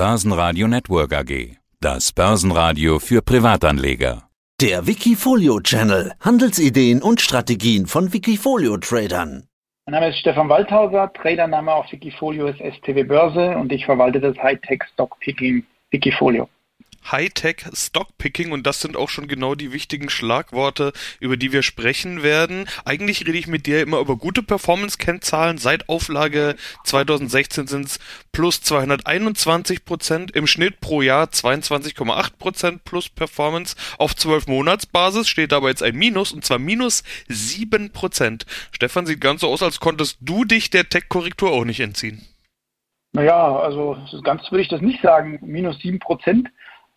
Börsenradio Network AG. Das Börsenradio für Privatanleger. Der Wikifolio Channel. Handelsideen und Strategien von Wikifolio Tradern. Mein Name ist Stefan Waldhauser, Tradername auf Wikifolio ist STW Börse und ich verwalte das Hightech Stock Picking Wikifolio. Hightech Stockpicking und das sind auch schon genau die wichtigen Schlagworte, über die wir sprechen werden. Eigentlich rede ich mit dir immer über gute Performance-Kennzahlen. Seit Auflage 2016 sind es plus 221 Prozent, im Schnitt pro Jahr 22,8 Prozent plus Performance. Auf 12 Monatsbasis steht aber jetzt ein Minus und zwar minus 7 Prozent. Stefan, sieht ganz so aus, als konntest du dich der Tech-Korrektur auch nicht entziehen. Naja, also ganz würde ich das nicht sagen. Minus 7 Prozent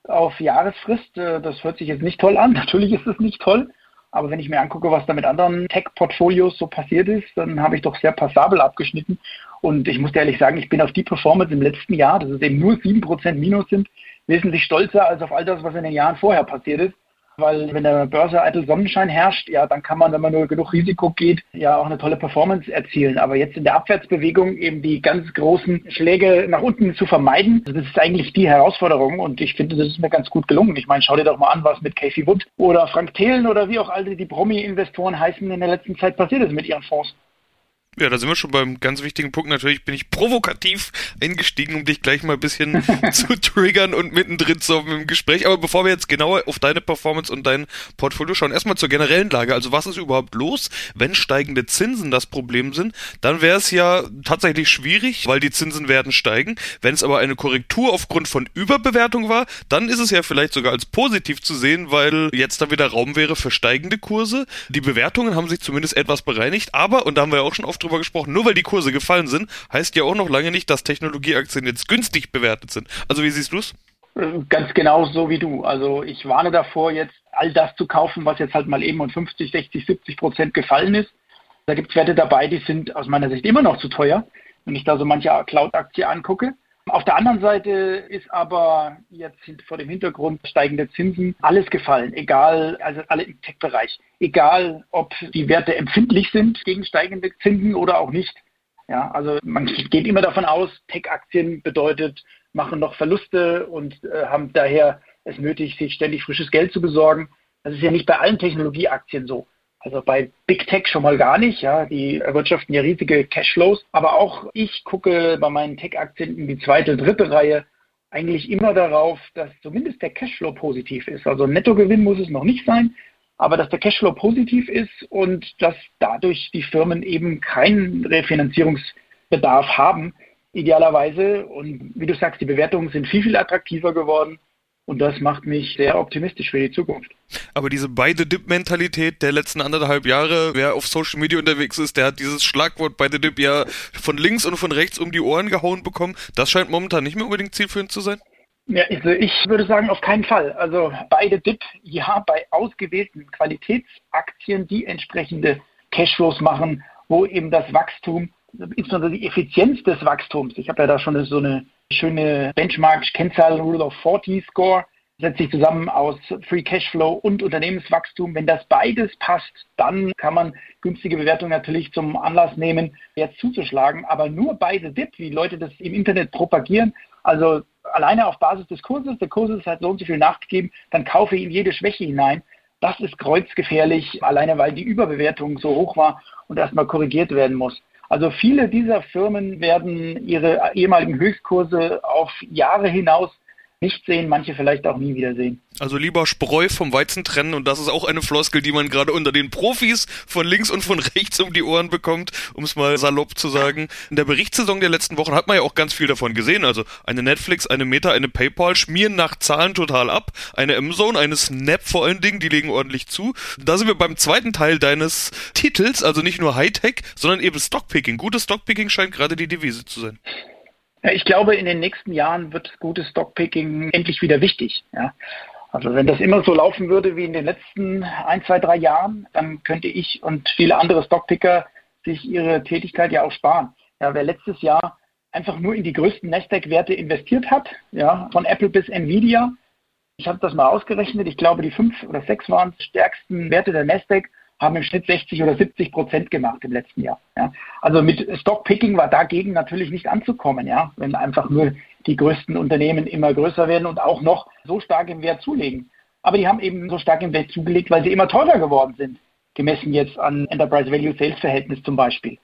auf Jahresfrist, äh, das hört sich jetzt nicht toll an. Natürlich ist es nicht toll. Aber wenn ich mir angucke, was da mit anderen Tech-Portfolios so passiert ist, dann habe ich doch sehr passabel abgeschnitten. Und ich muss dir ehrlich sagen, ich bin auf die Performance im letzten Jahr, dass es eben nur 7% Minus sind, wesentlich stolzer als auf all das, was in den Jahren vorher passiert ist. Weil wenn der Börse eitel Sonnenschein herrscht, ja, dann kann man, wenn man nur genug Risiko geht, ja auch eine tolle Performance erzielen. Aber jetzt in der Abwärtsbewegung eben die ganz großen Schläge nach unten zu vermeiden, das ist eigentlich die Herausforderung. Und ich finde, das ist mir ganz gut gelungen. Ich meine, schau dir doch mal an, was mit Casey Wood oder Frank Thelen oder wie auch alle die Promi-Investoren heißen in der letzten Zeit passiert ist mit ihren Fonds. Ja, da sind wir schon beim ganz wichtigen Punkt. Natürlich bin ich provokativ eingestiegen, um dich gleich mal ein bisschen zu triggern und mittendrin zu im Gespräch. Aber bevor wir jetzt genauer auf deine Performance und dein Portfolio schauen, erstmal zur generellen Lage. Also was ist überhaupt los, wenn steigende Zinsen das Problem sind? Dann wäre es ja tatsächlich schwierig, weil die Zinsen werden steigen. Wenn es aber eine Korrektur aufgrund von Überbewertung war, dann ist es ja vielleicht sogar als positiv zu sehen, weil jetzt da wieder Raum wäre für steigende Kurse. Die Bewertungen haben sich zumindest etwas bereinigt, aber, und da haben wir ja auch schon oft drüber gesprochen, nur weil die Kurse gefallen sind, heißt ja auch noch lange nicht, dass Technologieaktien jetzt günstig bewertet sind. Also wie siehst du es? Ganz genau so wie du. Also ich warne davor, jetzt all das zu kaufen, was jetzt halt mal eben um 50, 60, 70 Prozent gefallen ist. Da gibt es Werte dabei, die sind aus meiner Sicht immer noch zu teuer, wenn ich da so manche Cloud-Aktie angucke. Auf der anderen Seite ist aber jetzt vor dem Hintergrund steigender Zinsen alles gefallen, egal, also alle im Tech-Bereich, egal ob die Werte empfindlich sind gegen steigende Zinsen oder auch nicht. Ja, also man geht immer davon aus, Tech-Aktien bedeutet, machen noch Verluste und äh, haben daher es nötig, sich ständig frisches Geld zu besorgen. Das ist ja nicht bei allen Technologieaktien so. Also bei Big Tech schon mal gar nicht, ja, die erwirtschaften ja riesige Cashflows. Aber auch ich gucke bei meinen Tech-Aktien in die zweite, dritte Reihe eigentlich immer darauf, dass zumindest der Cashflow positiv ist. Also Nettogewinn muss es noch nicht sein, aber dass der Cashflow positiv ist und dass dadurch die Firmen eben keinen Refinanzierungsbedarf haben, idealerweise. Und wie du sagst, die Bewertungen sind viel, viel attraktiver geworden. Und das macht mich sehr optimistisch für die Zukunft. Aber diese beide Dip-Mentalität der letzten anderthalb Jahre, wer auf Social Media unterwegs ist, der hat dieses Schlagwort beide Dip ja von links und von rechts um die Ohren gehauen bekommen. Das scheint momentan nicht mehr unbedingt zielführend zu sein. Ja, also ich würde sagen, auf keinen Fall. Also beide Dip, ja, bei ausgewählten Qualitätsaktien, die entsprechende Cashflows machen, wo eben das Wachstum, insbesondere die Effizienz des Wachstums, ich habe ja da schon so eine schöne Benchmark-Kennzahl Rule of 40 Score setzt sich zusammen aus Free Cashflow und Unternehmenswachstum. Wenn das beides passt, dann kann man günstige Bewertungen natürlich zum Anlass nehmen, jetzt zuzuschlagen. Aber nur beide Dip, wie Leute das im Internet propagieren, also alleine auf Basis des Kurses, der Kurs ist halt so und so viel nachgegeben, dann kaufe ich in jede Schwäche hinein. Das ist kreuzgefährlich, alleine weil die Überbewertung so hoch war und erstmal korrigiert werden muss. Also viele dieser Firmen werden ihre ehemaligen Höchstkurse auf Jahre hinaus nicht sehen, manche vielleicht auch nie wieder sehen. Also lieber Spreu vom Weizen trennen und das ist auch eine Floskel, die man gerade unter den Profis von links und von rechts um die Ohren bekommt, um es mal salopp zu sagen. In der Berichtssaison der letzten Wochen hat man ja auch ganz viel davon gesehen. Also eine Netflix, eine Meta, eine PayPal schmieren nach Zahlen total ab. Eine Amazon, eine Snap vor allen Dingen, die legen ordentlich zu. Da sind wir beim zweiten Teil deines Titels, also nicht nur Hightech, sondern eben Stockpicking. Gutes Stockpicking scheint gerade die Devise zu sein. Ja, ich glaube, in den nächsten Jahren wird gutes Stockpicking endlich wieder wichtig. Ja. Also wenn das immer so laufen würde wie in den letzten ein, zwei, drei Jahren, dann könnte ich und viele andere Stockpicker sich ihre Tätigkeit ja auch sparen. Ja, wer letztes Jahr einfach nur in die größten Nasdaq-Werte investiert hat, ja, von Apple bis Nvidia, ich habe das mal ausgerechnet, ich glaube, die fünf oder sechs waren stärksten Werte der Nasdaq haben im Schnitt 60 oder 70 Prozent gemacht im letzten Jahr. Ja. Also mit Stockpicking war dagegen natürlich nicht anzukommen, ja, wenn einfach nur die größten Unternehmen immer größer werden und auch noch so stark im Wert zulegen. Aber die haben eben so stark im Wert zugelegt, weil sie immer teurer geworden sind, gemessen jetzt an Enterprise Value Sales Verhältnis zum Beispiel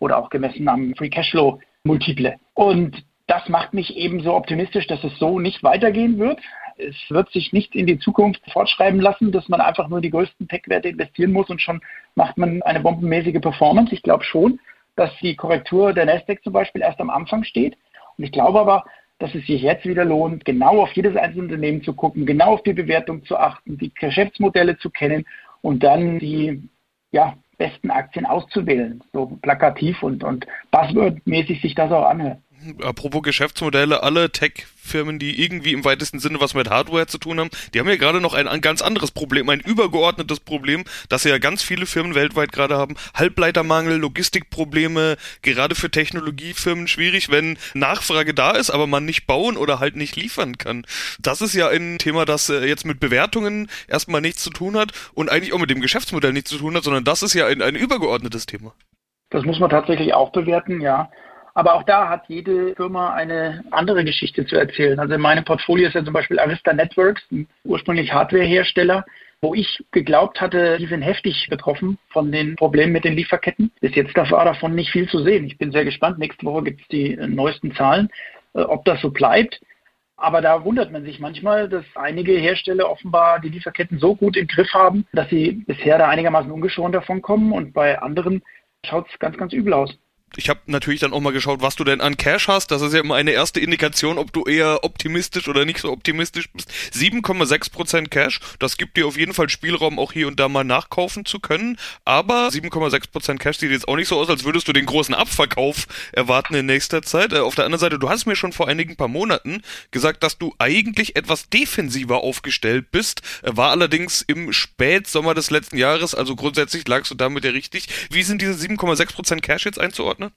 oder auch gemessen am Free Cashflow Multiple. Und das macht mich eben so optimistisch, dass es so nicht weitergehen wird. Es wird sich nicht in die Zukunft fortschreiben lassen, dass man einfach nur die größten Tech-Werte investieren muss und schon macht man eine bombenmäßige Performance. Ich glaube schon, dass die Korrektur der Nasdaq zum Beispiel erst am Anfang steht. Und ich glaube aber, dass es sich jetzt wieder lohnt, genau auf jedes einzelne Unternehmen zu gucken, genau auf die Bewertung zu achten, die Geschäftsmodelle zu kennen und dann die ja, besten Aktien auszuwählen. So plakativ und, und buzzword-mäßig sich das auch anhört. Apropos Geschäftsmodelle, alle Tech-Firmen, die irgendwie im weitesten Sinne was mit Hardware zu tun haben, die haben ja gerade noch ein, ein, ganz anderes Problem, ein übergeordnetes Problem, das ja ganz viele Firmen weltweit gerade haben. Halbleitermangel, Logistikprobleme, gerade für Technologiefirmen schwierig, wenn Nachfrage da ist, aber man nicht bauen oder halt nicht liefern kann. Das ist ja ein Thema, das äh, jetzt mit Bewertungen erstmal nichts zu tun hat und eigentlich auch mit dem Geschäftsmodell nichts zu tun hat, sondern das ist ja ein, ein übergeordnetes Thema. Das muss man tatsächlich auch bewerten, ja. Aber auch da hat jede Firma eine andere Geschichte zu erzählen. Also in meinem Portfolio ist ja zum Beispiel Arista Networks, ein ursprünglich Hardwarehersteller, wo ich geglaubt hatte, die sind heftig betroffen von den Problemen mit den Lieferketten. Bis jetzt war davon nicht viel zu sehen. Ich bin sehr gespannt. Nächste Woche gibt es die neuesten Zahlen, äh, ob das so bleibt. Aber da wundert man sich manchmal, dass einige Hersteller offenbar die Lieferketten so gut im Griff haben, dass sie bisher da einigermaßen ungeschoren davon kommen und bei anderen schaut es ganz, ganz übel aus ich habe natürlich dann auch mal geschaut, was du denn an Cash hast. Das ist ja immer eine erste Indikation, ob du eher optimistisch oder nicht so optimistisch bist. 7,6% Cash, das gibt dir auf jeden Fall Spielraum, auch hier und da mal nachkaufen zu können. Aber 7,6% Cash sieht jetzt auch nicht so aus, als würdest du den großen Abverkauf erwarten in nächster Zeit. Äh, auf der anderen Seite, du hast mir schon vor einigen paar Monaten gesagt, dass du eigentlich etwas defensiver aufgestellt bist. Äh, war allerdings im Spätsommer des letzten Jahres, also grundsätzlich lagst du damit ja richtig. Wie sind diese 7,6% Cash jetzt einzuordnen? Einordne?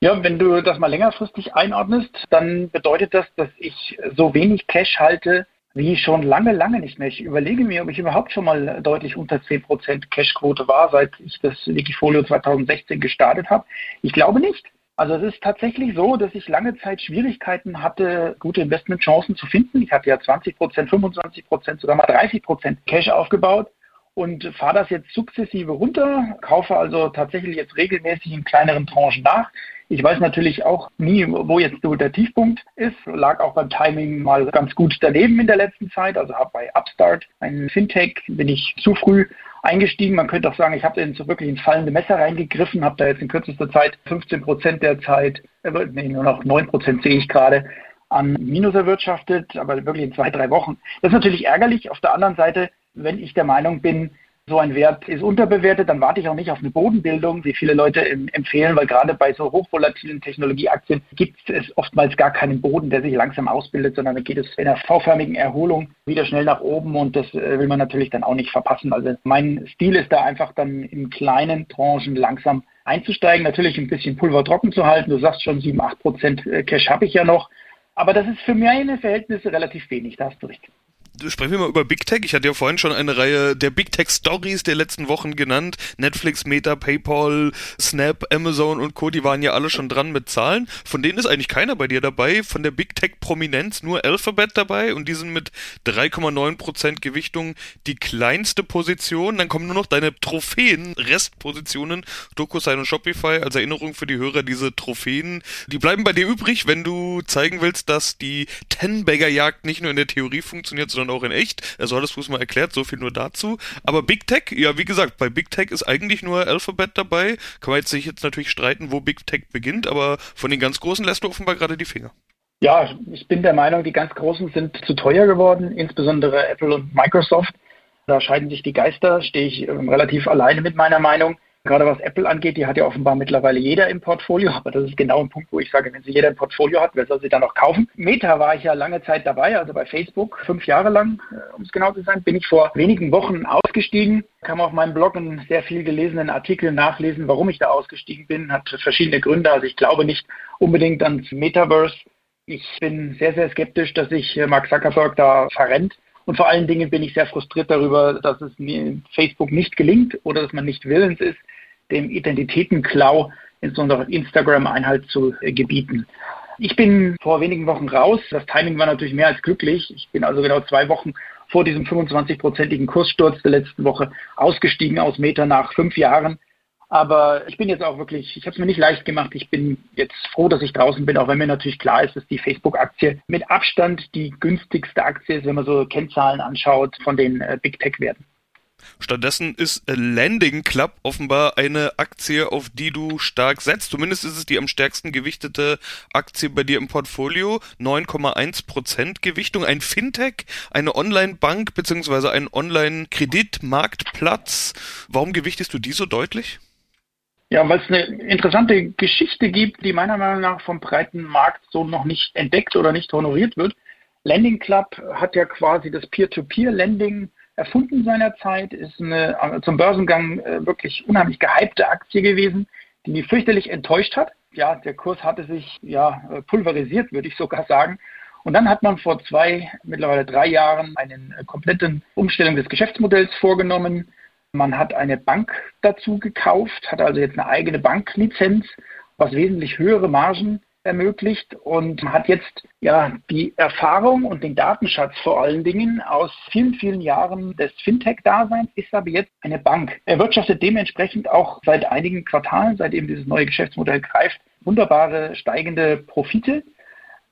Ja, wenn du das mal längerfristig einordnest, dann bedeutet das, dass ich so wenig Cash halte wie schon lange, lange nicht mehr. Ich überlege mir, ob ich überhaupt schon mal deutlich unter 10% Cashquote war, seit ich das Wikifolio 2016 gestartet habe. Ich glaube nicht. Also es ist tatsächlich so, dass ich lange Zeit Schwierigkeiten hatte, gute Investmentchancen zu finden. Ich hatte ja 20% 25% sogar mal 30% Cash aufgebaut und fahre das jetzt sukzessive runter, kaufe also tatsächlich jetzt regelmäßig in kleineren Tranchen nach. Ich weiß natürlich auch nie, wo jetzt so der Tiefpunkt ist. Lag auch beim Timing mal ganz gut daneben in der letzten Zeit. Also habe bei Upstart, ein Fintech, bin ich zu früh eingestiegen. Man könnte auch sagen, ich habe in so wirklich ins fallende Messer reingegriffen, habe da jetzt in kürzester Zeit 15 Prozent der Zeit, äh, nee, nur noch 9 Prozent sehe ich gerade, an Minus erwirtschaftet, aber wirklich in zwei, drei Wochen. Das ist natürlich ärgerlich. Auf der anderen Seite wenn ich der Meinung bin, so ein Wert ist unterbewertet, dann warte ich auch nicht auf eine Bodenbildung, wie viele Leute empfehlen, weil gerade bei so hochvolatilen Technologieaktien gibt es oftmals gar keinen Boden, der sich langsam ausbildet, sondern da geht es in einer V-förmigen Erholung wieder schnell nach oben und das äh, will man natürlich dann auch nicht verpassen. Also mein Stil ist da einfach dann in kleinen Tranchen langsam einzusteigen, natürlich ein bisschen Pulver trocken zu halten. Du sagst schon, 7, 8 Prozent äh, Cash habe ich ja noch, aber das ist für meine Verhältnisse relativ wenig, da hast du recht sprechen wir mal über Big Tech. Ich hatte ja vorhin schon eine Reihe der Big Tech Stories der letzten Wochen genannt. Netflix, Meta, PayPal, Snap, Amazon und Co. Die waren ja alle schon dran mit Zahlen. Von denen ist eigentlich keiner bei dir dabei. Von der Big Tech Prominenz nur Alphabet dabei und die sind mit 3,9% Gewichtung die kleinste Position. Dann kommen nur noch deine Trophäen, Restpositionen, DocuSign und Shopify. Als Erinnerung für die Hörer, diese Trophäen, die bleiben bei dir übrig, wenn du zeigen willst, dass die Ten-Bagger-Jagd nicht nur in der Theorie funktioniert, sondern auch in echt. Also du es mal erklärt, so viel nur dazu. Aber Big Tech, ja, wie gesagt, bei Big Tech ist eigentlich nur Alphabet dabei. Kann man jetzt sich jetzt natürlich streiten, wo Big Tech beginnt, aber von den ganz Großen lässt du offenbar gerade die Finger. Ja, ich bin der Meinung, die ganz Großen sind zu teuer geworden, insbesondere Apple und Microsoft. Da scheiden sich die Geister, stehe ich ähm, relativ alleine mit meiner Meinung. Gerade was Apple angeht, die hat ja offenbar mittlerweile jeder im Portfolio, aber das ist genau ein Punkt, wo ich sage, wenn sie jeder im Portfolio hat, wer soll sie dann noch kaufen? Meta war ich ja lange Zeit dabei, also bei Facebook, fünf Jahre lang, äh, um es genau zu sein, bin ich vor wenigen Wochen ausgestiegen. Kann man auf meinem Blog einen sehr viel gelesenen Artikel nachlesen, warum ich da ausgestiegen bin, hat verschiedene Gründe. Also ich glaube nicht unbedingt ans Metaverse. Ich bin sehr, sehr skeptisch, dass sich äh, Mark Zuckerberg da verrennt. Und vor allen Dingen bin ich sehr frustriert darüber, dass es Facebook nicht gelingt oder dass man nicht willens ist, dem Identitätenklau insbesondere Instagram Einhalt zu gebieten. Ich bin vor wenigen Wochen raus. Das Timing war natürlich mehr als glücklich. Ich bin also genau zwei Wochen vor diesem 25-prozentigen Kurssturz der letzten Woche ausgestiegen aus Meta nach fünf Jahren. Aber ich bin jetzt auch wirklich, ich habe es mir nicht leicht gemacht. Ich bin jetzt froh, dass ich draußen bin, auch wenn mir natürlich klar ist, dass die Facebook-Aktie mit Abstand die günstigste Aktie ist, wenn man so Kennzahlen anschaut von den äh, Big Tech-Werten. Stattdessen ist Landing Club offenbar eine Aktie, auf die du stark setzt. Zumindest ist es die am stärksten gewichtete Aktie bei dir im Portfolio. 9,1% Gewichtung. Ein Fintech, eine Online-Bank bzw. ein Online-Kreditmarktplatz. Warum gewichtest du die so deutlich? Ja, weil es eine interessante Geschichte gibt, die meiner Meinung nach vom breiten Markt so noch nicht entdeckt oder nicht honoriert wird. Landing Club hat ja quasi das Peer-to-Peer-Lending erfunden seinerzeit, ist eine äh, zum Börsengang äh, wirklich unheimlich gehypte Aktie gewesen, die mich fürchterlich enttäuscht hat. Ja, der Kurs hatte sich ja äh, pulverisiert, würde ich sogar sagen. Und dann hat man vor zwei, mittlerweile drei Jahren eine komplette Umstellung des Geschäftsmodells vorgenommen. Man hat eine Bank dazu gekauft, hat also jetzt eine eigene Banklizenz, was wesentlich höhere Margen ermöglicht und hat jetzt ja die Erfahrung und den Datenschatz vor allen Dingen aus vielen, vielen Jahren des Fintech-Daseins, ist aber jetzt eine Bank. Er wirtschaftet dementsprechend auch seit einigen Quartalen, seitdem dieses neue Geschäftsmodell greift, wunderbare steigende Profite.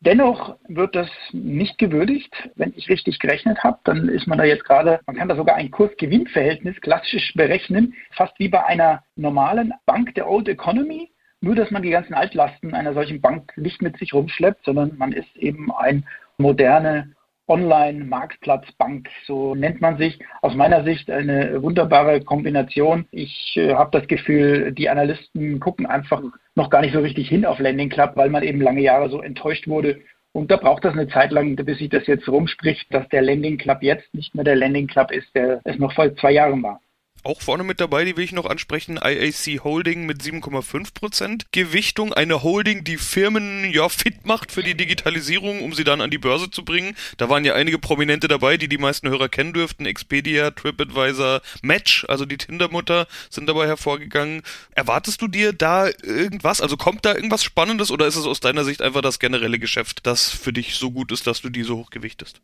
Dennoch wird das nicht gewürdigt. Wenn ich richtig gerechnet habe, dann ist man da jetzt gerade, man kann da sogar ein Kurs-Gewinn-Verhältnis klassisch berechnen, fast wie bei einer normalen Bank der Old Economy. Nur, dass man die ganzen Altlasten einer solchen Bank nicht mit sich rumschleppt, sondern man ist eben eine moderne Online-Marktplatzbank, so nennt man sich. Aus meiner Sicht eine wunderbare Kombination. Ich äh, habe das Gefühl, die Analysten gucken einfach noch gar nicht so richtig hin auf Landing Club, weil man eben lange Jahre so enttäuscht wurde. Und da braucht das eine Zeit lang, bis sich das jetzt rumspricht, dass der Landing Club jetzt nicht mehr der Landing Club ist, der es noch vor zwei Jahren war. Auch vorne mit dabei, die will ich noch ansprechen, IAC Holding mit 7,5% Gewichtung. Eine Holding, die Firmen ja fit macht für die Digitalisierung, um sie dann an die Börse zu bringen. Da waren ja einige Prominente dabei, die die meisten Hörer kennen dürften. Expedia, TripAdvisor, Match, also die Tinder-Mutter, sind dabei hervorgegangen. Erwartest du dir da irgendwas? Also kommt da irgendwas Spannendes oder ist es aus deiner Sicht einfach das generelle Geschäft, das für dich so gut ist, dass du die so hoch gewichtest?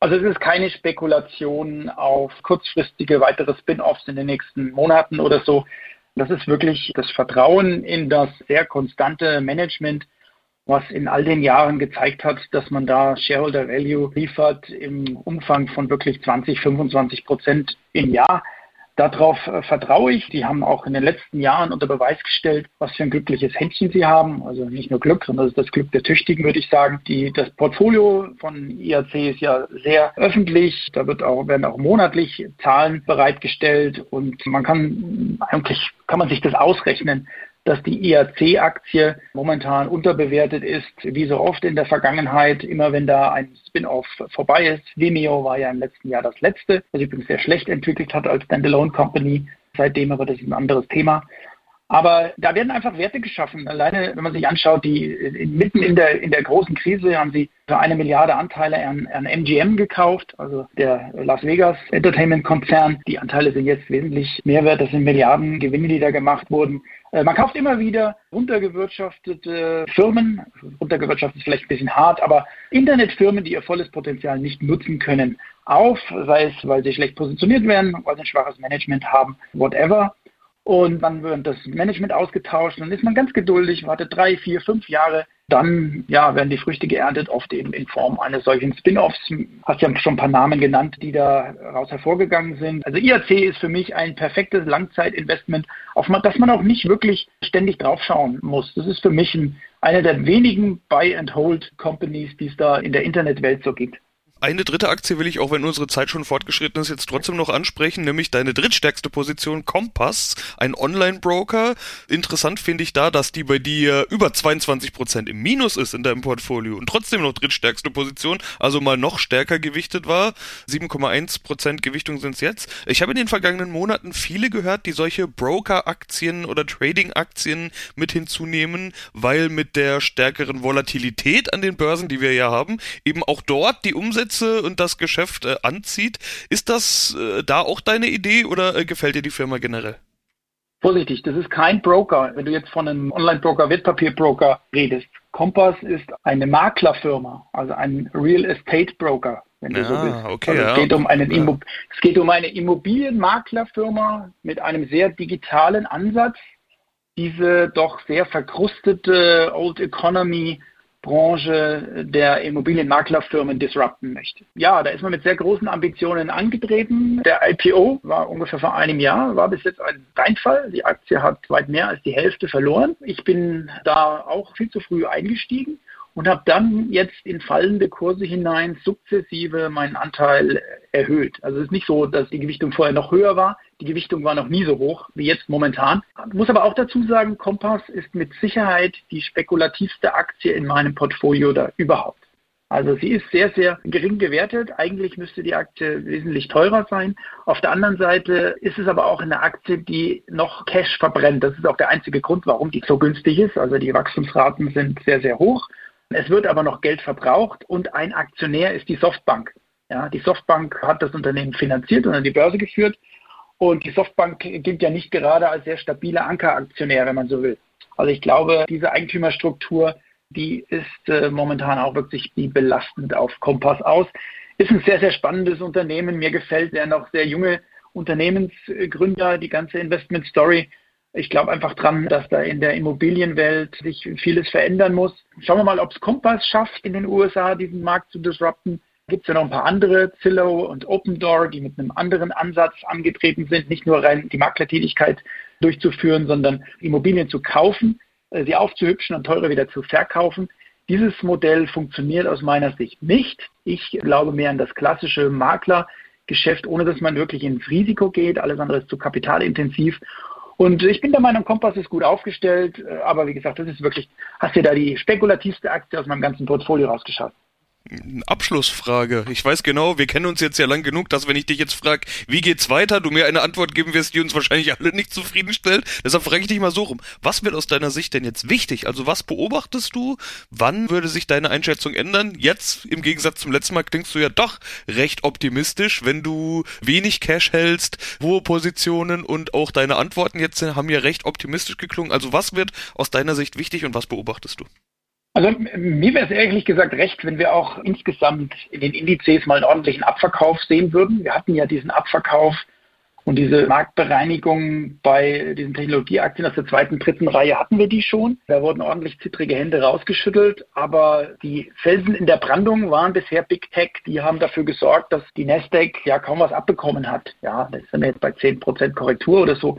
Also es ist keine Spekulation auf kurzfristige weitere Spin-offs in den nächsten Monaten oder so. Das ist wirklich das Vertrauen in das sehr konstante Management, was in all den Jahren gezeigt hat, dass man da Shareholder Value liefert im Umfang von wirklich 20, 25 Prozent im Jahr. Darauf äh, vertraue ich. Die haben auch in den letzten Jahren unter Beweis gestellt, was für ein glückliches Händchen sie haben. Also nicht nur Glück, sondern das ist das Glück der Tüchtigen, würde ich sagen. Die, das Portfolio von IAC ist ja sehr öffentlich. Da wird auch, werden auch monatlich Zahlen bereitgestellt und man kann eigentlich kann man sich das ausrechnen, dass die IAC-Aktie momentan unterbewertet ist, wie so oft in der Vergangenheit, immer wenn da ein Spin-off vorbei ist. Vimeo war ja im letzten Jahr das letzte, was übrigens sehr schlecht entwickelt hat als Standalone Company. Seitdem aber das ist ein anderes Thema. Aber da werden einfach Werte geschaffen. Alleine, wenn man sich anschaut, die mitten in der, in der großen Krise haben sie für eine Milliarde Anteile an, an MGM gekauft, also der Las Vegas Entertainment Konzern. Die Anteile sind jetzt wesentlich mehr wert. Das sind Milliarden Gewinne, die da gemacht wurden. Äh, man kauft immer wieder runtergewirtschaftete Firmen. Runtergewirtschaftet ist vielleicht ein bisschen hart, aber Internetfirmen, die ihr volles Potenzial nicht nutzen können, auf, sei es, weil sie schlecht positioniert werden, weil sie ein schwaches Management haben, whatever. Und dann wird das Management ausgetauscht. Dann ist man ganz geduldig, wartet drei, vier, fünf Jahre. Dann ja, werden die Früchte geerntet, oft eben in Form eines solchen Spin-offs. Hast ja schon ein paar Namen genannt, die da raus hervorgegangen sind. Also IAC ist für mich ein perfektes Langzeitinvestment, auf das man auch nicht wirklich ständig draufschauen muss. Das ist für mich ein, eine der wenigen Buy-and-Hold-Companies, die es da in der Internetwelt so gibt. Eine dritte Aktie will ich, auch wenn unsere Zeit schon fortgeschritten ist, jetzt trotzdem noch ansprechen, nämlich deine drittstärkste Position, Kompass, ein Online-Broker. Interessant finde ich da, dass die bei dir über 22% im Minus ist in deinem Portfolio und trotzdem noch drittstärkste Position, also mal noch stärker gewichtet war. 7,1% Gewichtung sind es jetzt. Ich habe in den vergangenen Monaten viele gehört, die solche Broker-Aktien oder Trading-Aktien mit hinzunehmen, weil mit der stärkeren Volatilität an den Börsen, die wir ja haben, eben auch dort die Umsätze Umsätze und das Geschäft äh, anzieht. Ist das äh, da auch deine Idee oder äh, gefällt dir die Firma generell? Vorsichtig, das ist kein Broker. Wenn du jetzt von einem Online-Broker, Wertpapierbroker redest, Kompass ist eine Maklerfirma, also ein Real Estate Broker, wenn du Ah, so willst. okay, also es, ja. geht um einen Ja. Es geht um eine Immobilienmaklerfirma mit einem sehr digitalen Ansatz, diese doch sehr verkrustete Old Economy Branche der Immobilienmaklerfirmen disrupten möchte. Ja, da ist man mit sehr großen Ambitionen angetreten. Der IPO war ungefähr vor einem Jahr, war bis jetzt ein Reinfall. Die Aktie hat weit mehr als die Hälfte verloren. Ich bin da auch viel zu früh eingestiegen und habe dann jetzt in fallende Kurse hinein sukzessive meinen Anteil erhöht. Also es ist nicht so, dass die Gewichtung vorher noch höher war. Die Gewichtung war noch nie so hoch wie jetzt momentan. Ich muss aber auch dazu sagen, Kompass ist mit Sicherheit die spekulativste Aktie in meinem Portfolio da überhaupt. Also sie ist sehr, sehr gering gewertet. Eigentlich müsste die Aktie wesentlich teurer sein. Auf der anderen Seite ist es aber auch eine Aktie, die noch Cash verbrennt. Das ist auch der einzige Grund, warum die so günstig ist. Also die Wachstumsraten sind sehr, sehr hoch. Es wird aber noch Geld verbraucht und ein Aktionär ist die Softbank. Ja, die Softbank hat das Unternehmen finanziert und an die Börse geführt. Und die Softbank gilt ja nicht gerade als sehr stabiler Ankeraktionär, wenn man so will. Also ich glaube, diese Eigentümerstruktur, die ist äh, momentan auch wirklich die belastend auf Kompass aus. Ist ein sehr, sehr spannendes Unternehmen. Mir gefällt der noch sehr junge Unternehmensgründer, die ganze Investment Story. Ich glaube einfach dran, dass da in der Immobilienwelt sich vieles verändern muss. Schauen wir mal, ob es Kompass schafft, in den USA diesen Markt zu disrupten. Gibt es ja noch ein paar andere, Zillow und Open Door, die mit einem anderen Ansatz angetreten sind, nicht nur rein die Maklertätigkeit durchzuführen, sondern Immobilien zu kaufen, äh, sie aufzuhübschen und teurer wieder zu verkaufen. Dieses Modell funktioniert aus meiner Sicht nicht. Ich glaube mehr an das klassische Maklergeschäft, ohne dass man wirklich ins Risiko geht. Alles andere ist zu kapitalintensiv. Und ich bin der Meinung, Kompass ist gut aufgestellt, äh, aber wie gesagt, das ist wirklich, hast dir da die spekulativste Aktie aus meinem ganzen Portfolio rausgeschaut. Abschlussfrage. Ich weiß genau, wir kennen uns jetzt ja lang genug, dass wenn ich dich jetzt frage, wie geht's weiter, du mir eine Antwort geben wirst, die uns wahrscheinlich alle nicht zufriedenstellt. Deshalb frage ich dich mal so rum. Was wird aus deiner Sicht denn jetzt wichtig? Also was beobachtest du? Wann würde sich deine Einschätzung ändern? Jetzt im Gegensatz zum letzten Mal klingst du ja doch recht optimistisch, wenn du wenig Cash hältst, hohe Positionen und auch deine Antworten jetzt haben ja recht optimistisch geklungen. Also was wird aus deiner Sicht wichtig und was beobachtest du? Also mir wäre es ehrlich gesagt recht, wenn wir auch insgesamt in den Indizes mal einen ordentlichen Abverkauf sehen würden. Wir hatten ja diesen Abverkauf und diese Marktbereinigung bei diesen Technologieaktien aus der zweiten, dritten Reihe hatten wir die schon. Da wurden ordentlich zittrige Hände rausgeschüttelt, aber die Felsen in der Brandung waren bisher Big Tech. Die haben dafür gesorgt, dass die Nasdaq ja kaum was abbekommen hat. Ja, da sind wir jetzt bei 10% Korrektur oder so.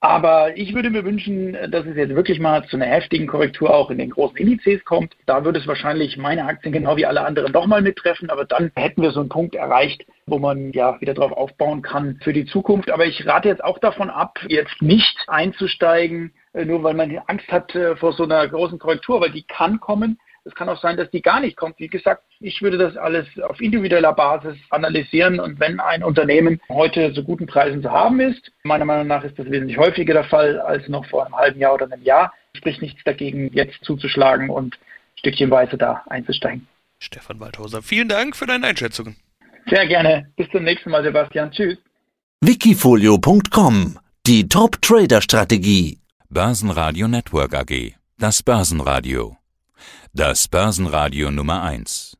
Aber ich würde mir wünschen, dass es jetzt wirklich mal zu einer heftigen Korrektur auch in den großen Indizes kommt. Da würde es wahrscheinlich meine Aktien genau wie alle anderen doch mal mittreffen. Aber dann hätten wir so einen Punkt erreicht, wo man ja wieder drauf aufbauen kann für die Zukunft. Aber ich rate jetzt auch davon ab, jetzt nicht einzusteigen, äh, nur weil man Angst hat äh, vor so einer großen Korrektur, weil die kann kommen. Es kann auch sein, dass die gar nicht kommt. Wie gesagt, ich würde das alles auf individueller Basis analysieren und wenn ein Unternehmen heute zu guten Preisen zu haben ist, meiner Meinung nach ist das wesentlich häufiger der Fall als noch vor einem halben Jahr oder einem Jahr, spricht nichts dagegen, jetzt zuzuschlagen und stückchenweise da einzusteigen. Stefan Waldhauser, vielen Dank für deine Einschätzungen. Sehr gerne. Bis zum nächsten Mal, Sebastian. Tschüss. Wikifolio.com Die Top-Trader-Strategie. Börsenradio Network AG. Das Börsenradio. Das Börsenradio Nummer 1.